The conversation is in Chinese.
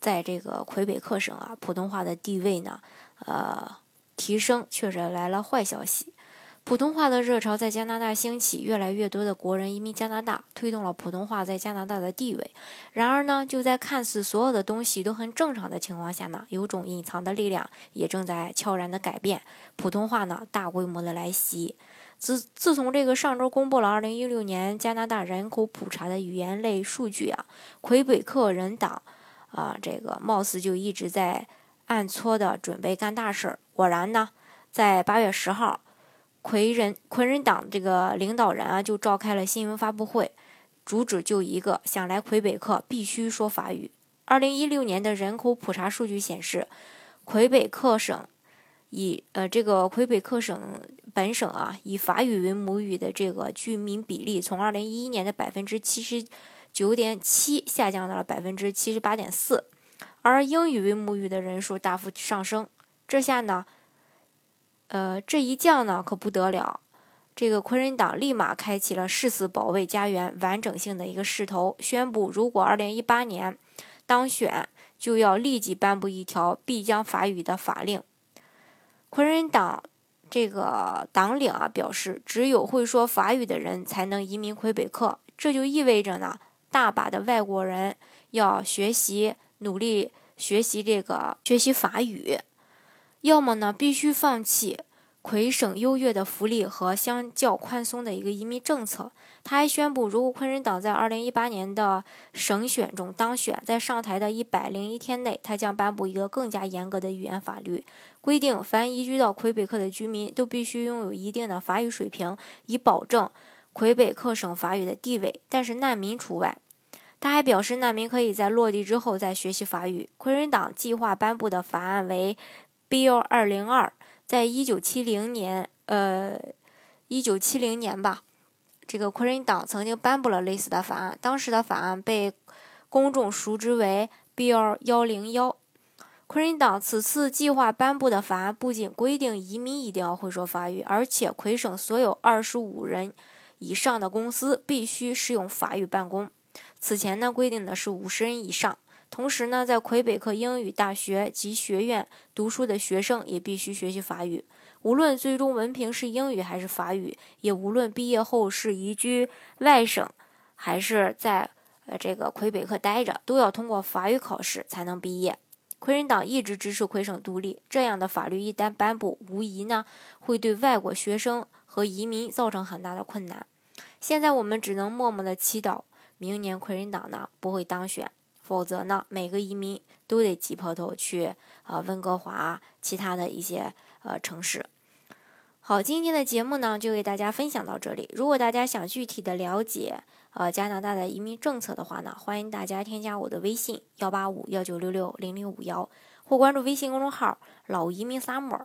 在这个魁北克省啊，普通话的地位呢，呃，提升确实来了坏消息。普通话的热潮在加拿大兴起，越来越多的国人移民加拿大，推动了普通话在加拿大的地位。然而呢，就在看似所有的东西都很正常的情况下呢，有种隐藏的力量也正在悄然的改变普通话呢，大规模的来袭。自自从这个上周公布了二零一六年加拿大人口普查的语言类数据啊，魁北克人党。啊，这个貌似就一直在暗搓的准备干大事儿。果然呢，在八月十号，魁人魁人党这个领导人啊就召开了新闻发布会，主旨就一个：想来魁北克必须说法语。二零一六年的人口普查数据显示，魁北克省以呃这个魁北克省本省啊以法语为母语的这个居民比例，从二零一一年的百分之七十。九点七下降到了百分之七十八点四，而英语为母语的人数大幅上升。这下呢，呃，这一降呢可不得了，这个昆人党立马开启了誓死保卫家园完整性的一个势头，宣布如果二零一八年当选，就要立即颁布一条必将法语的法令。昆人党这个党领啊表示，只有会说法语的人才能移民魁北克，这就意味着呢。大把的外国人要学习，努力学习这个学习法语，要么呢必须放弃魁省优越的福利和相较宽松的一个移民政策。他还宣布，如果昆人党在二零一八年的省选中当选，在上台的一百零一天内，他将颁布一个更加严格的语言法律，规定凡移居到魁北克的居民都必须拥有一定的法语水平，以保证。魁北克省法语的地位，但是难民除外。他还表示，难民可以在落地之后再学习法语。魁人党计划颁布的法案为 Bill 二零二，在一九七零年，呃，一九七零年吧，这个魁人党曾经颁布了类似的法案，当时的法案被公众熟知为 Bill 幺零幺。魁人党此次计划颁布的法案不仅规定移民一定要会说法语，而且魁省所有二十五人。以上的公司必须适用法语办公。此前呢规定的是五十人以上。同时呢，在魁北克英语大学及学院读书的学生也必须学习法语。无论最终文凭是英语还是法语，也无论毕业后是移居外省，还是在呃这个魁北克待着，都要通过法语考试才能毕业。魁人党一直支持魁省独立，这样的法律一旦颁布，无疑呢会对外国学生和移民造成很大的困难。现在我们只能默默的祈祷，明年魁人党呢不会当选，否则呢每个移民都得挤破头去啊温哥华其他的一些呃城市。好，今天的节目呢就给大家分享到这里。如果大家想具体的了解呃加拿大的移民政策的话呢，欢迎大家添加我的微信幺八五幺九六六零零五幺，或关注微信公众号老移民 summer。